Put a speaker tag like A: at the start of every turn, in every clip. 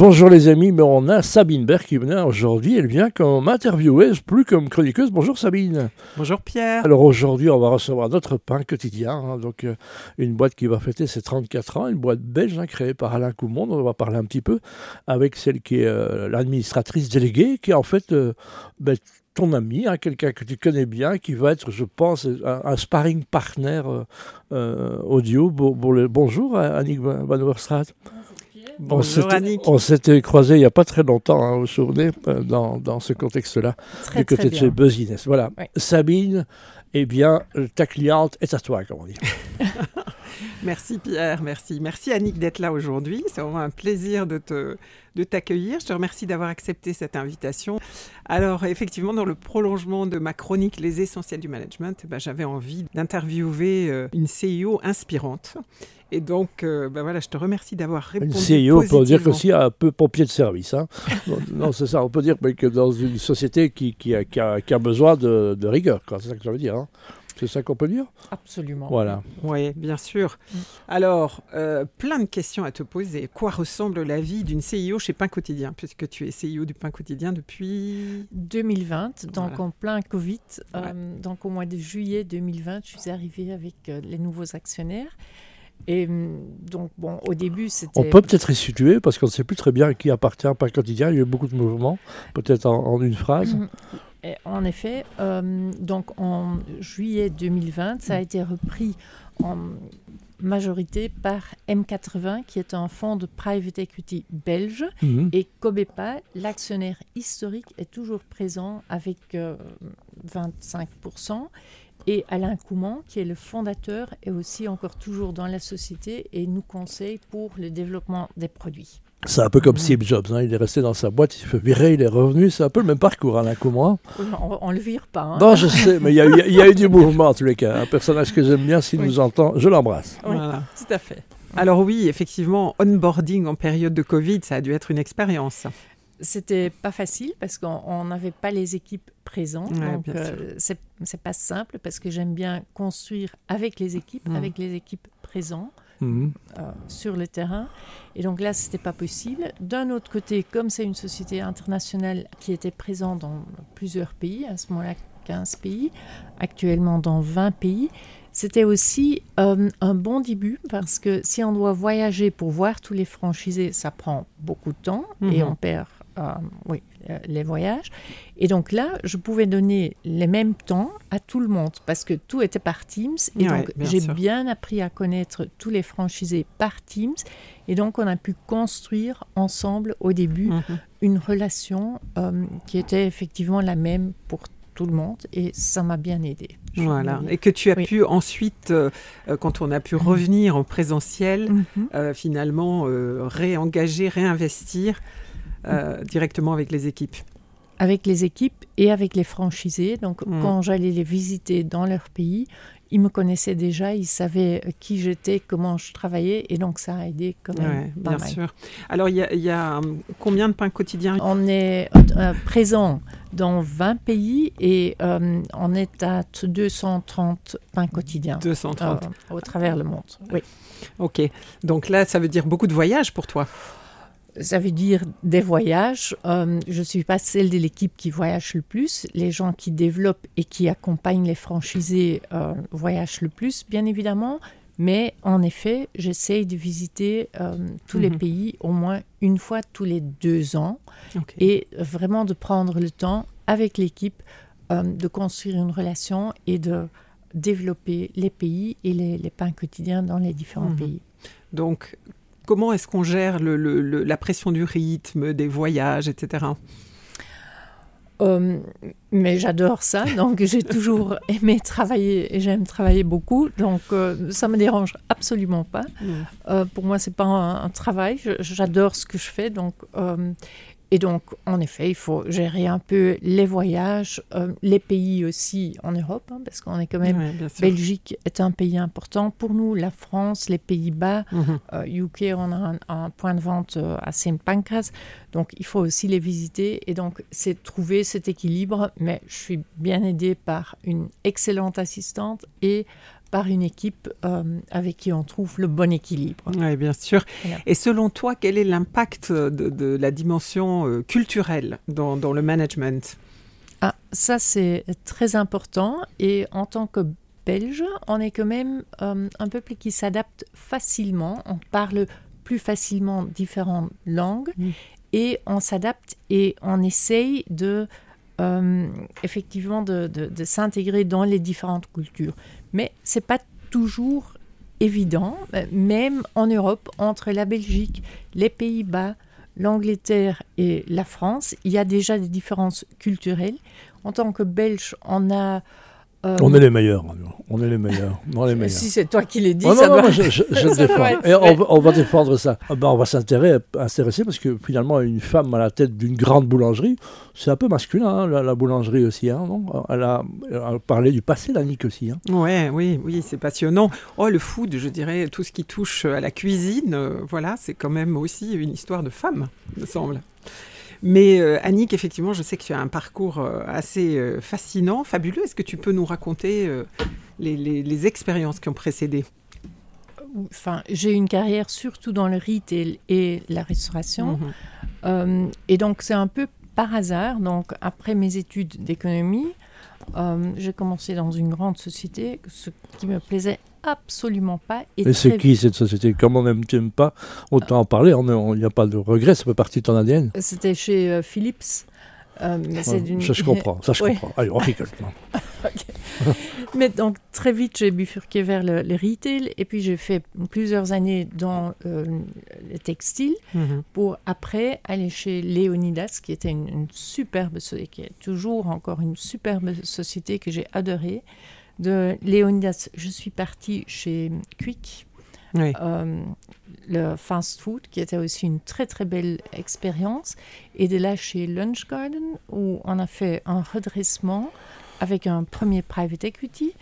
A: Bonjour les amis, mais on a Sabine Berg qui vient aujourd'hui. Elle vient comme intervieweuse, plus comme chroniqueuse. Bonjour Sabine.
B: Bonjour Pierre.
A: Alors aujourd'hui, on va recevoir notre pain quotidien. hein, donc euh, une boîte qui va fêter ses 34 ans, une boîte belge hein, créée par Alain Coumond. On va parler un petit peu avec celle qui est euh, l'administratrice déléguée, qui est en fait euh, ben, ton ami, hein, quelqu'un que tu connais bien, qui va être, je pense, un, un sparring partner audio. Bo- bo- le- bonjour Annick Van Van Overstraat. On
B: Bonjour
A: s'était-
B: Annick.
A: On s'était croisés il n'y a pas très longtemps, hein, vous vous souvenez, euh, dans, dans ce contexte-là, du côté de chez. Buzzines. Voilà.
C: Oui.
A: Sabine, eh bien, ta cliente est à toi, comme on dit.
B: Merci Pierre, merci. Merci Annick d'être là aujourd'hui. C'est vraiment un plaisir de te de t'accueillir. Je te remercie d'avoir accepté cette invitation. Alors effectivement, dans le prolongement de ma chronique Les essentiels du management, eh ben, j'avais envie d'interviewer euh, une CEO inspirante. Et donc, euh, ben voilà, je te remercie d'avoir répondu.
A: Une CEO, on peut dire aussi un peu pompier de service. Hein. non, c'est ça, on peut dire mais que dans une société qui, qui, a, qui a- qui a besoin de, de rigueur, c'est ça que ça veut dire. hein. C'est ça qu'on peut dire
C: Absolument.
A: Voilà.
B: Oui, bien sûr. Alors, euh, plein de questions à te poser. Quoi ressemble la vie d'une CEO chez Pain Quotidien, puisque tu es CEO du Pain Quotidien depuis
C: 2020, donc
B: Voilà.
C: en plein Covid, euh, donc au mois de juillet 2020, je suis arrivée avec euh, les nouveaux actionnaires. Et hum, donc, bon, au début, c'était.
A: On peut peut-être resituer, parce qu'on ne sait plus très bien à qui appartient par quotidien. Il y a eu beaucoup de mouvements, peut-être en, en une phrase.
C: Et en effet, euh, donc en juillet 2020, ça a été repris en majorité par M80, qui est un fonds de private equity belge.
A: Mhm.
C: Et Cobepa, l'actionnaire historique, est toujours présent avec euh, 25%. Et Alain Coumont, qui est le fondateur, est aussi encore toujours dans la société et nous conseille pour le développement des produits.
A: C'est un peu comme. Steve Jobs. hein. Il est resté dans sa boîte, il s'est fait virer, il est revenu. C'est un peu le même parcours, Alain Coumont.
C: On ne le vire pas. hein.
A: Non, je sais, mais il y, a eu- il y a eu du mouvement en tous les cas. Un personnage que j'aime bien, s'il
C: Oui.
A: nous entend, je l'embrasse.
C: Oui,
B: Voilà.
C: tout à fait.
B: Alors oui, effectivement, onboarding en période de Covid, ça a dû être une expérience.
C: C'était pas facile parce qu'on on n'avait pas les équipes présentes.
B: Ouais,
C: donc, euh, c'est c'est pas simple parce que j'aime bien construire avec les équipes,
B: Mhm.
C: avec les équipes présentes.
A: Mhm.
C: euh, sur le terrain. Et donc là, c'était pas possible. D'un autre côté, comme c'est une société internationale qui était présente dans plusieurs pays, à ce moment-là 15 pays, actuellement dans 20 pays, c'était aussi euh, un bon début parce que si on doit voyager pour voir tous les franchisés, ça prend beaucoup de temps et
B: Mhm.
C: on perd euh, oui, euh, les voyages. Et donc là, je pouvais donner les mêmes temps à tout le monde parce que tout était par Teams. Et
B: Ouais,
C: donc, j'ai bien appris à connaître tous les franchisés par Teams. Et donc, on a pu construire ensemble au début
B: Mhm.
C: une relation euh, qui était effectivement la même pour tout le monde. Et ça m'a bien aidé.
B: Voilà. Et que tu as
C: Oui.
B: pu ensuite, euh, quand on a pu revenir en présentiel,
C: Mhm.
B: finalement réengager, réinvestir euh, directement avec les équipes.
C: avec les équipes et avec les franchisés. Donc,
B: Mm.
C: quand j'allais les visiter dans leur pays, ils me connaissaient déjà, ils savaient qui j'étais, comment je travaillais, et donc ça a aidé quand même
B: Ouais, bien
C: mal.
B: sûr. Alors, il y a, il y a, hum, combien de pains quotidiens?
C: On est euh, présent dans 20 pays et euh, on est à 230 pains quotidiens
B: 230.
C: euh, au travers le monde. Oui.
B: Ok. Donc là, ça veut dire beaucoup de voyages pour toi.
C: Ça veut dire des voyages. Euh, je ne suis pas celle de l'équipe qui voyage le plus. Les gens qui développent et qui accompagnent les franchisés euh, voyagent le plus, bien évidemment. Mais en effet, j'essaye de visiter euh, tous les
B: Mhm.
C: pays au moins une fois tous les deux ans et vraiment de prendre le temps avec l'équipe de construire une relation et de développer les pays et les, les pains quotidiens dans les différents
B: Mhm.
C: pays.
B: Donc, comment est-ce qu'on gère le- le- le- la pression du rythme, des voyages, etc.
C: Euh, mais j'adore ça, donc j'ai toujours aimé travailler et j'aime travailler beaucoup, donc euh, ça me dérange absolument pas. Euh, pour moi, c'est pas un, un travail, j'adore ce que je fais, donc euh, Et donc, en effet, il faut gérer un peu les voyages, euh, les pays aussi en Europe, hein, parce qu'on est quand même...
B: Ouais.
C: Belgique est un pays important pour nous, la France, les Pays-Bas,
B: Mhm.
C: euh, UK, on a un, un point de vente euh, à Saint Pancras, donc il faut aussi les visiter. Et donc, c'est trouver cet équilibre, mais je suis bien aidée par une excellente assistante et par une équipe euh, avec qui on trouve le bon équilibre.
B: Oui, bien sûr.
C: Voilà.
B: Et selon toi, quel est l'impact de, de la dimension euh, culturelle dans, dans, le management?
C: Ah, Ça, c'est très important. Et en tant que Belge, on est quand même euh, un peuple qui s'adapte facilement. On parle plus facilement différentes langues mm. et on s'adapte et on essaye de effectivement de, de, de s'intégrer dans les différentes cultures. Mais c'est pas toujours évident, même en Europe, entre la Belgique, les Pays-Bas, l'Angleterre et la France, il y a déjà des différences culturelles. En tant que Belge, on a
A: euh, on est les meilleurs, on est les meilleurs. On est les meilleurs.
C: Si c'est toi qui l'as dit,
A: oh,
C: ça
A: non,
C: doit...
A: non, je, je, je
C: ça
A: défends. Et on, va- on va défendre ça. Ah ben, on va s'intéresser parce que finalement, une femme à la tête d'une grande boulangerie, c'est un peu masculin, hein, la, la boulangerie aussi. Hein, non? Elle, a, elle a parlé du passé, la Nick aussi. Hein.
B: Ouais, oui, oui, c'est passionnant. Oh, le food, je dirais, tout ce qui touche à la cuisine, euh, voilà, c'est quand même aussi une histoire de femme, me semble. Mais euh, Annick, effectivement, je sais que tu as un parcours euh, assez euh, fascinant, fabuleux. Est-ce que tu peux nous raconter euh, les, les- les expériences qui ont précédé?
C: Enfin, j'ai une carrière surtout dans le retail et la restauration. Euh, et donc, c'est un peu par hasard. Donc, après mes études d'économie, euh, j'ai commencé dans une grande société, ce qui me plaisait absolument pas.
A: Et c'est
C: très-
A: qui cette société? Comme on n'aime t'aime pas, autant en parler, il n'y a pas de regret, ça fait partie de ton ADN.
C: C'était chez euh, Philips. Euh, mais c'est
A: Ouais,
C: d'une-
A: Ça, je comprends, ça, je
C: Oui.
A: comprends. Allez, on rigole.
C: Mais donc très vite, j'ai bifurqué vers le, le retail et puis j'ai fait plusieurs années dans euh, le textile
B: Mhm.
C: pour après aller chez Leonidas, qui était une, une superbe société, qui est toujours encore une superbe société que j'ai adorée. De Leonidas, je suis partie chez Quick,
B: Oui.
C: euh, le fast food, qui était aussi une très très belle expérience. Et de là chez Lunch Garden, où on a fait un redressement avec un premier private equity.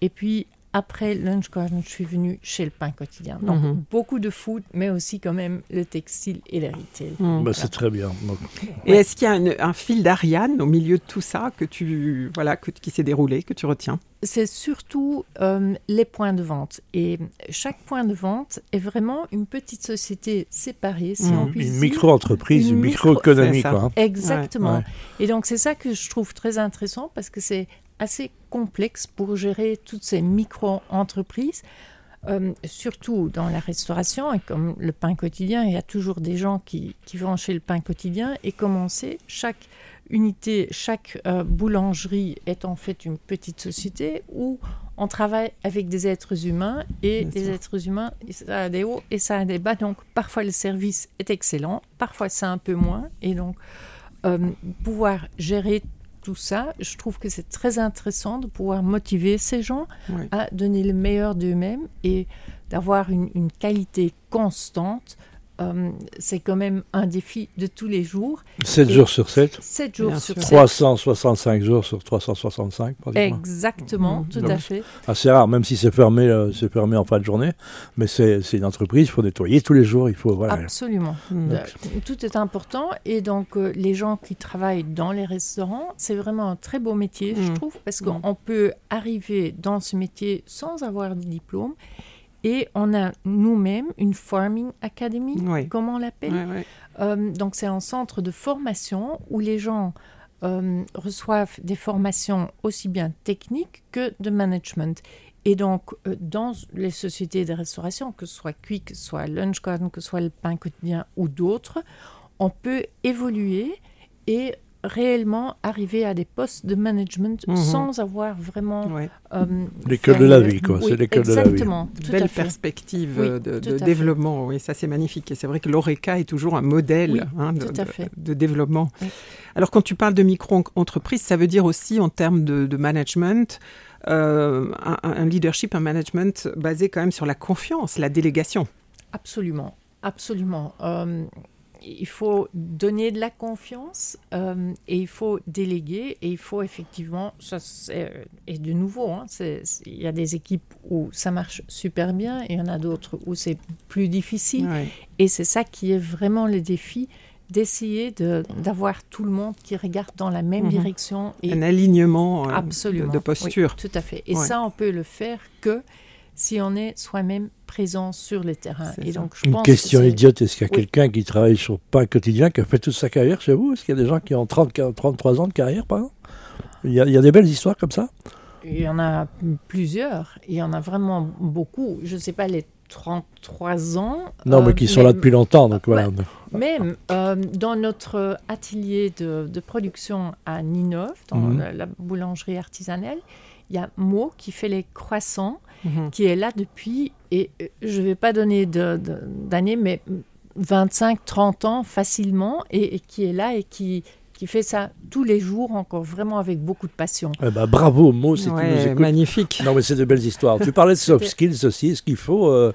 C: Et puis après Lunch Garden, je suis venue chez le pain quotidien. Donc
B: Mhm.
C: beaucoup de food, mais aussi quand même le textile et le retail.
B: Mhm.
A: Bah, c'est très bien. Donc,
B: Et est-ce qu'il y a un, un fil d'Ariane au milieu de tout ça que tu, voilà, que, qui s'est déroulé, que tu retiens?
C: C'est surtout euh, les points de vente. Et chaque point de vente est vraiment une petite société séparée, si
B: Mhm.
C: on peut
A: une micro-entreprise,
C: Une micro-
A: microéconomie, quoi. hein.
C: Exactement.
A: Ouais.
C: Et donc, c'est ça que je trouve très intéressant parce que c'est assez complexe pour gérer toutes ces micro-entreprises. Euh, surtout dans la restauration, et comme le pain quotidien, il y a toujours des gens qui, qui vont chez le pain quotidien. Et comme on sait, chaque unité, chaque euh, boulangerie est en fait une petite société où on travaille avec des êtres humains et
B: Bien
C: des
B: sûr.
C: êtres humains, ça a des hauts et ça a des bas. Donc parfois le service est excellent, parfois c'est un peu moins. Et donc euh, pouvoir gérer tout ça, je trouve que c'est très intéressant de pouvoir motiver ces gens
B: Oui.
C: à donner le meilleur d'eux-mêmes et d'avoir une, une qualité constante. Euh, c'est quand même un défi de tous les jours.
A: 7
C: Et-
A: jours sur 7,
C: 7 jours
B: Bien
C: sur
B: sûr.
C: 7.
A: 365 jours sur 365, pratiquement.
C: Exactement,
B: Mhm.
C: tout
A: Donc,
C: à fait.
A: Assez rare, même si c'est fermé, euh, c'est fermé en fin de journée. Mais c'est une entreprise, il faut nettoyer tous les jours. Il faut, voilà.
C: Absolument.
B: Mhm.
C: Euh, Tout est important et donc euh, les gens qui travaillent dans les restaurants, c'est vraiment un très beau métier, je
B: Mm.
C: trouve, parce qu'on peut arriver dans ce métier sans avoir de diplôme et on a nous-mêmes une farming academy,
B: Oui.
C: comme on l'appelle. Euh, donc c'est un centre de formation où les gens euh, reçoivent des formations aussi bien techniques que de management. Et donc, euh, dans les sociétés de restauration, que ce soit Quick, que ce soit Lunch Garden, que ce soit le pain quotidien ou d'autres, on peut évoluer et réellement arriver à des postes de management
B: Mhm.
C: sans avoir vraiment...
B: Ouais.
C: euh,
A: L'école de la vie, quoi.
C: Oui,
A: C'est l'école de la vie.
C: Exactement,
B: Belle perspective
C: Oui,
B: euh, de,
C: fait.
B: développement, oui, ça c'est magnifique. Et c'est vrai que l'ORECA est toujours un modèle
C: Oui,
B: hein, de,
C: tout à
B: de-
C: fait.
B: de développement.
C: Oui.
B: Alors quand tu parles de micro-entreprise, ça veut dire aussi en termes de, de management, euh, un, un leadership, un management basé quand même sur la confiance, la délégation.
C: Absolument, absolument. Euh, il faut donner de la confiance euh, et il faut déléguer et il faut effectivement, ça c'est- et de nouveau, hein, c'est- c'est- il y a des équipes où ça marche super bien et il y en a d'autres où c'est plus difficile.
B: Ouais.
C: Et c'est ça qui est vraiment le défi d'essayer d'avoir tout le monde qui regarde dans la même
B: Mhm.
C: direction et
B: Un alignement euh,
C: absolument
B: de, de
C: Oui,
B: posture.
C: tout à fait. Et
B: Ouais.
C: ça, on peut le faire que si on est soi-même présent sur le terrain.
B: C'est
C: Et
B: ça.
C: donc, je
A: Une
C: pense que
A: question idiote, est-ce qu'il y a
C: Oui.
A: quelqu'un qui travaille sur Pain Quotidien, qui a fait toute sa carrière chez vous? Est-ce qu'il y a des gens qui ont 30, 40, 33 ans de carrière, par exemple? Il y, a, il y a des belles histoires comme ça?
C: Il y en a plusieurs. Il y en a vraiment beaucoup. Je ne sais pas les 33 ans.
A: Non,
C: euh,
A: mais qui sont là depuis longtemps, donc voilà.
C: Mais euh, dans notre atelier de, de production à Ninov, dans
A: Mhm.
C: la, la boulangerie artisanale, il y a Mo qui fait les croissants,
B: Mhm.
C: qui est là depuis, et euh, je ne vais pas donner de- de- d'années, mais 25, 30 ans facilement, et, et qui est là et qui, qui fait ça tous les jours, encore vraiment avec beaucoup de passion.
A: Eh ben, bravo, Mo, si tu nous
B: Ouais,
A: écoutes.
B: magnifique.
A: Non, mais c'est de belles histoires. Tu parlais de soft skills aussi. Est-ce qu'il faut euh,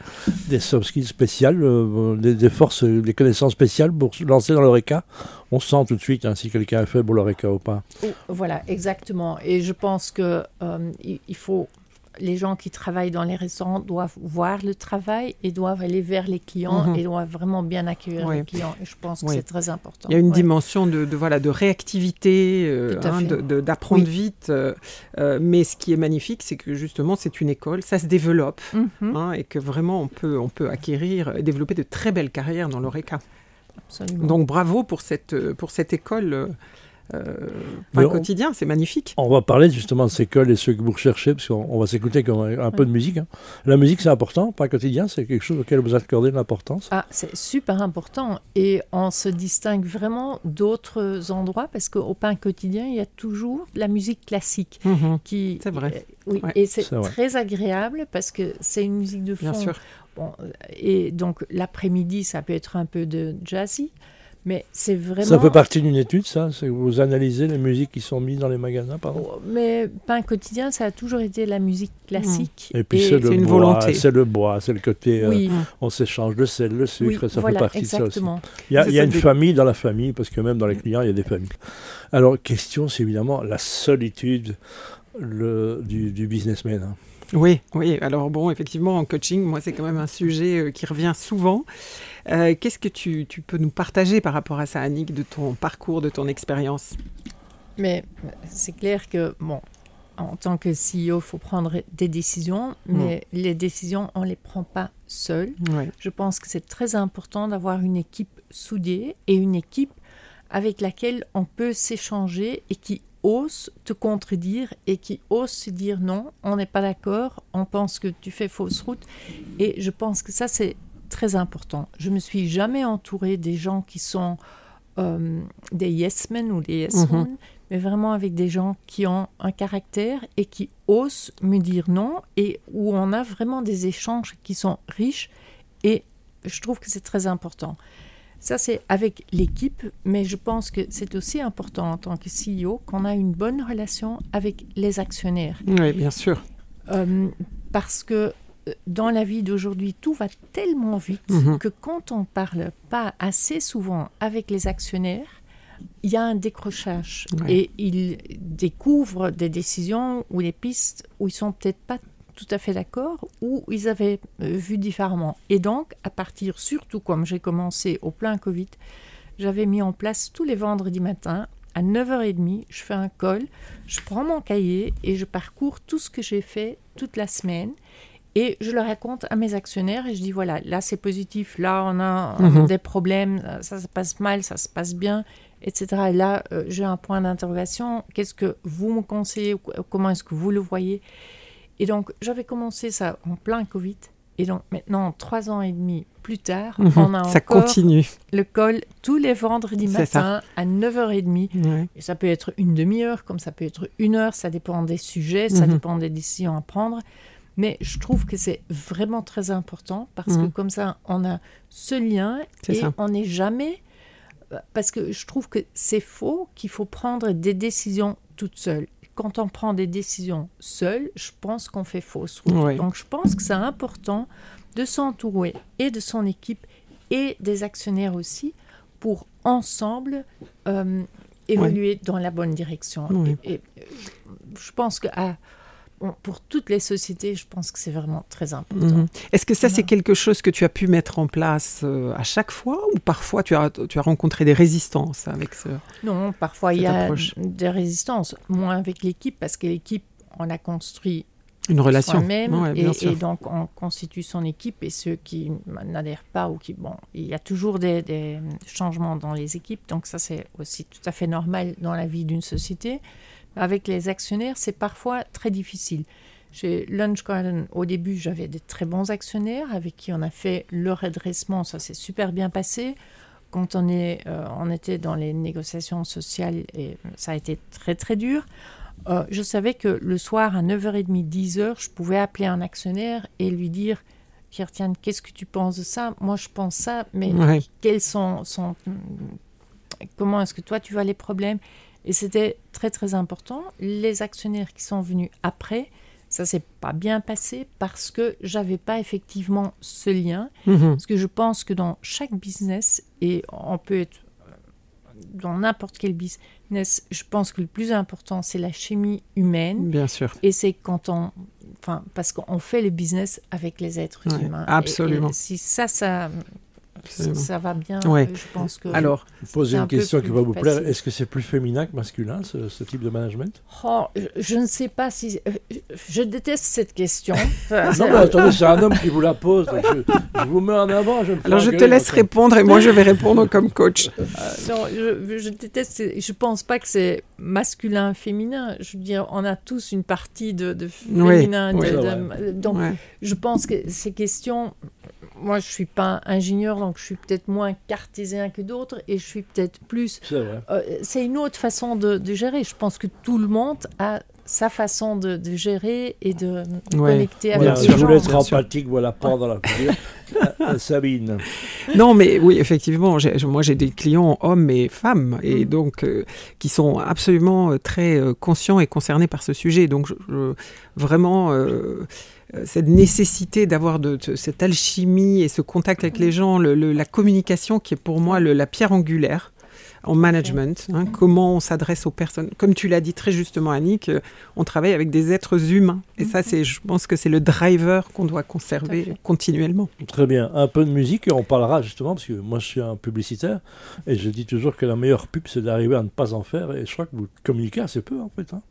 A: des soft skills spéciales, euh, des, des forces, des connaissances spéciales pour se lancer dans l'ORECA? On sent tout de suite hein, si quelqu'un est fait pour l'ORECA ou pas.
C: Oh, Voilà, exactement. Et je pense que euh, il, il faut les gens qui travaillent dans les restaurants doivent voir le travail et doivent aller vers les clients
B: Mhm.
C: et doivent vraiment bien accueillir les clients. Et je pense que c'est très important.
B: Il y a une
C: Ouais.
B: dimension de, de, voilà, de réactivité, euh, hein, d'apprendre
C: Oui.
B: vite. euh, euh, mais ce qui est magnifique, c'est que justement, c'est une école, ça se développe.
C: Mhm,
B: hein, et que vraiment, on peut, on peut acquérir et développer de très belles carrières dans l'ORECA.
C: absolument.
B: Donc bravo pour cette, pour cette école euh, euh, quotidien, c'est magnifique.
A: On va parler justement de ces écoles et ceux que vous recherchez, parce qu'on on va s'écouter un, un peu de musique. hein. La musique, c'est important, pas quotidien, c'est quelque chose auquel vous accordez de l'importance.
C: Ah, c'est super important et on se distingue vraiment d'autres endroits parce qu'au pain quotidien, il y a toujours de la musique classique
B: Mhm,
C: qui.
B: C'est vrai.
C: euh, oui,
B: Ouais.
C: et c'est très agréable parce que c'est une musique de fond
B: Bien sûr.
C: Bon, euh, et donc l'après-midi, ça peut être un peu de jazzy, mais c'est vraiment.
A: Ça fait partie d'une étude, ça C'est vous analysez les musiques qui sont mises dans les magasins, pardon?
C: Oh, Mais pain quotidien, ça a toujours été la musique classique.
A: Et puis c'est le bois,
B: volonté.
A: c'est le bois, c'est le côté, euh, on s'échange le sel, le sucre,
C: oui,
A: ça
C: voilà,
A: fait partie de ça aussi. Il y a,
B: C'est
A: il y a
B: ça,
A: une
B: des-
A: famille dans la famille, parce que même dans les clients, il y a des familles. Alors, question, c'est évidemment la solitude le, du, du businessman. hein.
B: Oui, oui. Alors bon, effectivement, en coaching, moi, c'est quand même un sujet euh, qui revient souvent. Euh, Qu'est-ce que tu, tu peux nous partager par rapport à ça, Annick, de ton parcours, de ton expérience?
C: Mais c'est clair que, bon, en tant que CEO, il faut prendre des décisions,
B: Mm.
C: mais les décisions, on ne les prend pas seules.
B: Ouais.
C: Je pense que c'est très important d'avoir une équipe soudée et une équipe avec laquelle on peut s'échanger et qui ose te contredire et qui ose se dire non, on n'est pas d'accord, on pense que tu fais fausse route. Et je pense que ça, c'est très important. Je me suis jamais entourée des gens qui sont euh, des yes men ou des yes
B: Mhm.
C: women, mais vraiment avec des gens qui ont un caractère et qui osent me dire non et où on a vraiment des échanges qui sont riches et je trouve que c'est très important. Ça, c'est avec l'équipe, mais je pense que c'est aussi important en tant que CEO qu'on a une bonne relation avec les actionnaires.
B: Oui, bien sûr.
C: Euh, parce que dans la vie d'aujourd'hui, tout va tellement vite
B: Mhm.
C: que quand on parle pas assez souvent avec les actionnaires, il y a un décrochage
B: Ouais.
C: et ils découvrent des décisions ou des pistes où ils sont peut-être pas tout à fait d'accord ou ils avaient euh, vu différemment. Et donc, à partir, surtout comme j'ai commencé au plein Covid, j'avais mis en place tous les vendredis matins à 9h30, je fais un call, je prends mon cahier et je parcours tout ce que j'ai fait toute la semaine. Et je le raconte à mes actionnaires et je dis voilà, là c'est positif, là on a euh,
B: Mhm.
C: des problèmes, ça se passe mal, ça se passe bien, etc. Et là euh, j'ai un point d'interrogation, qu'est-ce que vous me conseillez, comment est-ce que vous le voyez? Et donc j'avais commencé ça en plein Covid. Et donc maintenant, trois ans et demi plus tard,
B: Mhm.
C: on a
B: Ça
C: encore
B: continue.
C: le call tous les vendredis matin à 9h30.
B: Ouais.
C: Et ça peut être une demi-heure, comme ça peut être une heure, ça dépend des sujets, ça
B: Mhm.
C: dépend des décisions à prendre. Mais je trouve que c'est vraiment très important parce que
B: Mhm.
C: comme ça, on a ce lien et
B: ça.
C: on n'est jamais... Parce que je trouve que c'est faux qu'il faut prendre des décisions toute seule. Quand on prend des décisions seule, je pense qu'on fait fausse route. Donc je pense que c'est important de s'entourer et de son équipe et des actionnaires aussi pour ensemble euh, évoluer dans la bonne direction.
B: Oui.
C: Et, et, euh, je pense que ah, pour toutes les sociétés, je pense que c'est vraiment très important.
B: Mhm. Est-ce que ça, c'est quelque chose que tu as pu mettre en place euh, à chaque fois ou parfois tu as, tu as rencontré des résistances avec ce
C: Non, parfois il y a des résistances, moins avec l'équipe parce que l'équipe, on a construit
B: une relation.
C: même et, donc on constitue son équipe et ceux qui n'adhèrent pas ou qui bon il y a toujours des, changements dans les équipes. Donc ça c'est aussi tout à fait normal dans la vie d'une société avec les actionnaires c'est parfois très difficile. Chez Lunch Garden au début j'avais des très bons actionnaires avec qui on a fait le redressement ça s'est super bien passé. Quand on est euh, on était dans les négociations sociales et ça a été très très dur. Euh, je savais que le soir à 9h30, 10h, je pouvais appeler un actionnaire et lui dire tiens, qu'est-ce que tu penses de ça? Moi, je pense ça, mais quels sont, sont comment est-ce que toi tu vois les problèmes? Et c'était très très important. Les actionnaires qui sont venus après, ça s'est pas bien passé parce que j'avais pas effectivement ce lien. Mhm. Parce que je pense que dans chaque business, et on peut être dans n'importe quel business, je pense que le plus important, c'est la chimie humaine.
B: Bien sûr.
C: Et c'est quand on. Enfin, parce qu'on fait le business avec les êtres humains.
B: Absolument.
C: si ça, ça, ça, va bien. Euh, je pense que.
B: Alors,
A: poser une question qui va vous plaire. Est-ce que c'est plus féminin que masculin, ce, type de management?
C: Oh, je, ne sais pas si. Euh, je déteste cette question.
A: non, mais attendez, c'est un homme qui vous la pose. je, vous mets en avant. Je
B: Alors, je te laisse répondre et moi, je vais répondre comme coach. Euh,
C: non, je, je, déteste. Je pense pas que c'est masculin, féminin. Je veux dire, on a tous une partie de, féminin. donc, je pense que ces questions moi, je suis pas ingénieur, donc je suis peut-être moins cartésien que d'autres, et je suis peut-être plus. C'est euh, une autre façon de, gérer. Je pense que tout le monde a sa façon de, gérer et de connecter avec
A: les gens. Je voulais être empathique, voilà, pendant la euh, Sabine.
B: Non, mais oui, effectivement, moi j'ai des clients hommes et femmes, et mm. donc euh, qui sont absolument très conscients et concernés par ce sujet. Donc je, vraiment euh, cette nécessité d'avoir de, cette alchimie et ce contact avec les gens, la communication qui est pour moi la pierre angulaire en management, hein, comment on s'adresse aux personnes. Comme tu l'as dit très justement, Annick, euh, on travaille avec des êtres humains. Et ça, c'est, je pense que c'est le driver qu'on doit conserver continuellement.
A: Très bien. Un peu de musique et on parlera justement, parce que moi, je suis un publicitaire et je dis toujours que la meilleure pub, c'est d'arriver à ne pas en faire. Et je crois que vous communiquez assez peu, en fait. Hein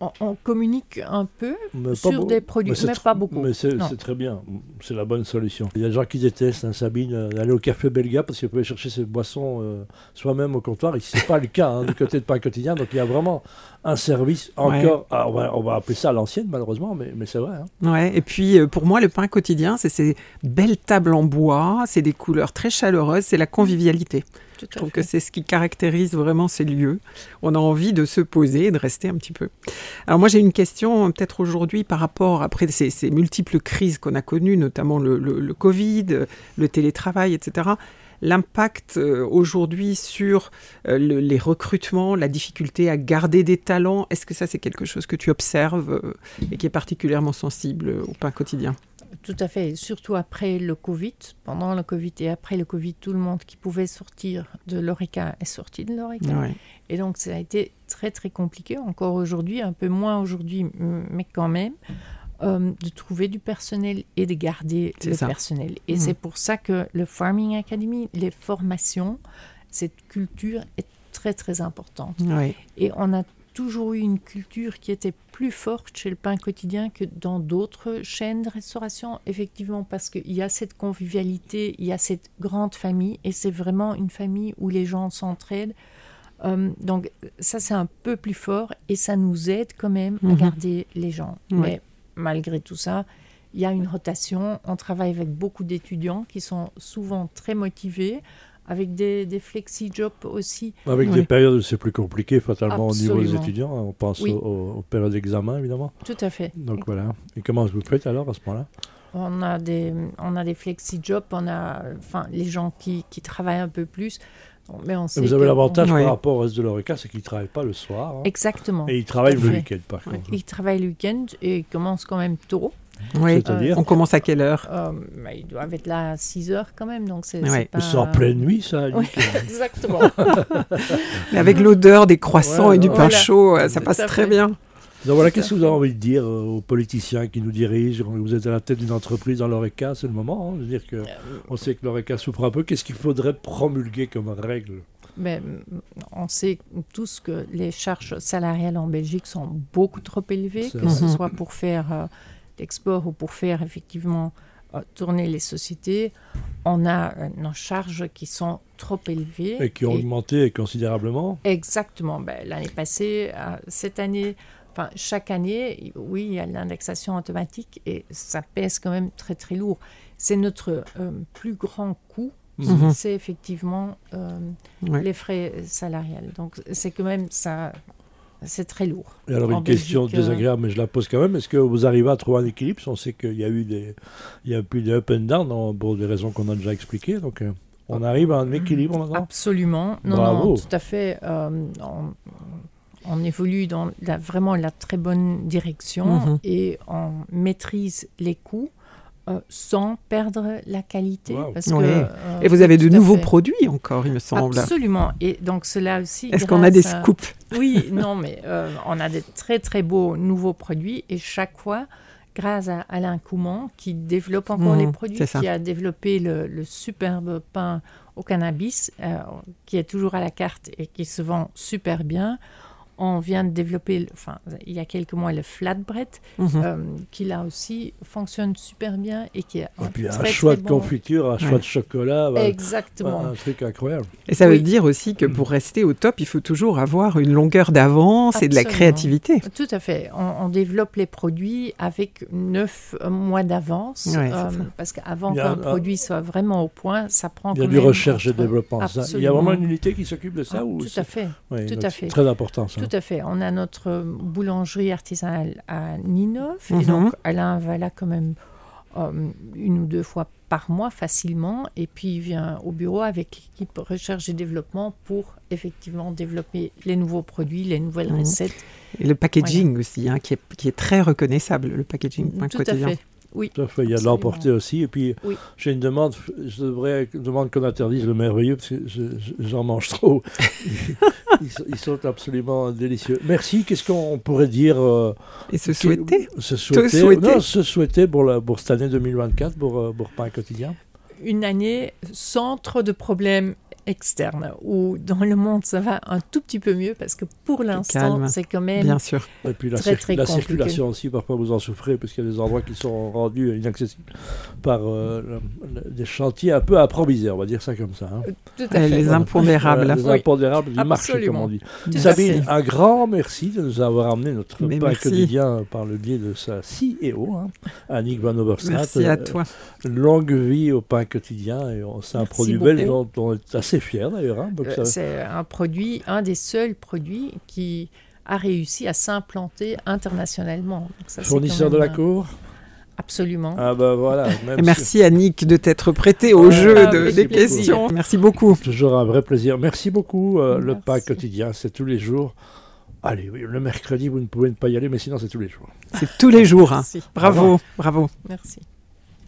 C: on, communique un peu sur des produits, mais, pas beaucoup.
A: Mais c'est très bien, c'est la bonne solution. Il y a des gens qui détestent, hein, Sabine, euh, aller au café belga parce qu'ils peuvent chercher ses boissons euh, soi-même au comptoir. Ici, c'est pas le cas hein, du côté de Pain Quotidien. Donc il y a vraiment un service encore, ah, on, va, appeler ça à l'ancienne malheureusement, mais, mais c'est vrai.
B: Hein. Ouais, et puis euh, pour moi, le pain quotidien, c'est ces belles tables en bois, c'est des couleurs très chaleureuses, c'est la convivialité. Je trouve que c'est ce qui caractérise vraiment ces lieux. On a envie de se poser et de rester un petit peu. Alors moi j'ai une question peut-être aujourd'hui par rapport après ces, ces multiples crises qu'on a connues, notamment le, le, Covid, le télétravail, etc l'impact euh, aujourd'hui sur euh, les recrutements, la difficulté à garder des talents, est-ce que ça c'est quelque chose que tu observes euh, et qui est particulièrement sensible au pain quotidien?
C: Tout à fait, surtout après le Covid. Pendant le Covid et après le Covid, tout le monde qui pouvait sortir de l'ORECA est sorti de l'ORECA. Et donc, ça a été très, très compliqué, encore aujourd'hui, un peu moins aujourd'hui, mais quand même, euh, de trouver du personnel et de garder le personnel. Et mmh. c'est pour ça que le Farming Academy, les formations, cette culture est très, très importante. Et on a toujours eu une culture qui était plus forte chez le pain quotidien que dans d'autres chaînes de restauration, effectivement, parce qu'il y a cette convivialité, il y a cette grande famille, et c'est vraiment une famille où les gens s'entraident. Euh, donc ça, c'est un peu plus fort, et ça nous aide quand même à mhm. garder les gens. Mais malgré tout ça, il y a une rotation, on travaille avec beaucoup d'étudiants qui sont souvent très motivés avec des, des flexi-jobs aussi.
A: Avec des périodes où c'est plus compliqué, fatalement, au niveau des étudiants. On pense aux, périodes d'examen, évidemment.
C: Tout à fait.
A: Donc voilà. Et comment vous faites alors à ce moment-là
C: on a des, on a des flexi-jobs, on a enfin, les gens qui, qui travaillent un peu plus.
A: Mais on sait vous avez l'avantage par rapport au reste de l'ORECA, c'est qu'ils ne travaillent pas le soir. Hein.
C: Exactement.
A: Et ils travaillent le week-end, par contre.
C: Ils travaillent le week-end et ils commencent quand même tôt.
B: Oui, on commence à quelle heure euh,
C: bah, Ils doivent être là à 6 heures quand même, donc c'est
A: pas... en pleine nuit, ça.
C: exactement.
B: Mais avec l'odeur des croissants et du pain chaud, ça passe très bien.
A: Donc voilà, qu'est-ce que vous avez envie de dire euh, aux politiciens qui nous dirigent Vous êtes à la tête d'une entreprise dans l'ORECA, c'est le moment. Hein, de dire que on sait que l'ORECA souffre un peu. Qu'est-ce qu'il faudrait promulguer comme règle?
C: Mais on sait tous que les charges salariales en Belgique sont beaucoup trop élevées, que ce soit pour faire euh, l'export ou pour faire effectivement euh, tourner les sociétés. On a euh, nos charges qui sont trop élevées.
A: Et qui ont augmenté considérablement.
C: Exactement. Ben, L'année passée, cette année, enfin chaque année, oui, il y a l'indexation automatique et ça pèse quand même très très lourd. C'est notre plus grand coût Mhm. c'est effectivement euh, les frais salariales. Donc c'est quand même ça, c'est très lourd.
A: Et alors une question euh, désagréable, mais je la pose quand même. Est-ce que vous arrivez à trouver un équilibre? On sait qu'il y a eu des, il y a plus de up and down pour des raisons qu'on a déjà expliquées. Donc euh, on arrive à un équilibre maintenant.
C: Absolument. Non, non, tout à fait. on, évolue dans la, vraiment la très bonne direction mhm. et on maîtrise les coûts. Euh, sans perdre la qualité.
B: Parce que, euh, et vous avez de nouveaux produits encore, il me semble.
C: Absolument. Et donc cela aussi.
B: Est-ce qu'on a des scoops
C: Oui, non, mais euh, on a des très très beaux nouveaux produits et chaque fois, grâce à Alain Couman qui développe encore les mmh, produits, qui a développé le, le superbe pain au cannabis, qui est toujours à la carte et qui se vend super bien on vient de développer, enfin, il y a quelques mois, le flatbread, mhm. euh, qui là aussi fonctionne super bien et qui a
A: un, puis un choix de confiture, un choix de chocolat.
C: Exactement.
A: Un, truc incroyable.
B: Et ça veut dire aussi que pour rester au top, il faut toujours avoir une longueur d'avance et de la créativité.
C: Tout à fait. On, développe les produits avec neuf mois d'avance, euh, parce qu'avant qu'un produit soit vraiment au point, ça prend.
A: Il y a du recherche et développement. Il y a vraiment une unité qui s'occupe de ça
C: ah, ou Tout à fait. tout à fait.
A: Très important ça.
C: Tout à fait. On a notre boulangerie artisanale à Ninov. Et mhm. donc, Alain va là quand même euh, une ou deux fois par mois facilement. Et puis, il vient au bureau avec l'équipe recherche et développement pour effectivement développer les nouveaux produits, les nouvelles mhm. recettes.
B: Et le packaging aussi, hein, qui, est, qui, est, très reconnaissable, le packaging.
C: Tout à fait. Oui.
A: Il y a de l'emporter aussi. Et puis, j'ai une demande, je devrais demande qu'on interdise le merveilleux, parce que j'en mange trop. ils, sont absolument délicieux. Merci. Qu'est-ce qu'on pourrait dire euh,
B: Et se souhaiter
A: Se souhaiter, Non, se souhaiter pour, la, pour cette année 2024, pour, euh, pour Pain Quotidien
C: Une année sans trop de problèmes externe, où dans le monde ça va un tout petit peu mieux parce que pour l'instant c'est quand même
B: Bien sûr.
A: Et puis la,
C: très, très
A: la circulation aussi, parfois vous en souffrez parce qu'il y a des endroits qui sont rendus inaccessibles par euh, des chantiers un peu improvisés, on va dire ça comme ça. Hein.
B: Tout à fait. Les impondérables.
A: les impondérables du marché, comme on dit. Sabine, un grand merci de nous avoir amené notre pain quotidien par le biais de sa CEO, hein, Annick Van Overstraat.
B: Merci à toi.
A: longue vie au pain quotidien et c'est un produit belge dont on est assez fier d'ailleurs. Hein,
C: euh, c'est un produit, un des seuls produits qui a réussi à s'implanter internationalement.
A: Fournisseur de la cour?
C: Absolument.
A: Ah bah voilà.
B: Merci Annick de t'être prêté au jeu ah, de, des questions. Merci beaucoup.
A: Toujours un vrai plaisir. Merci beaucoup. Euh, le pas quotidien, c'est tous les jours. Allez, le mercredi, vous ne pouvez pas y aller, mais sinon, c'est tous les jours.
B: C'est tous les jours. Hein. Bravo, bravo.
C: Merci.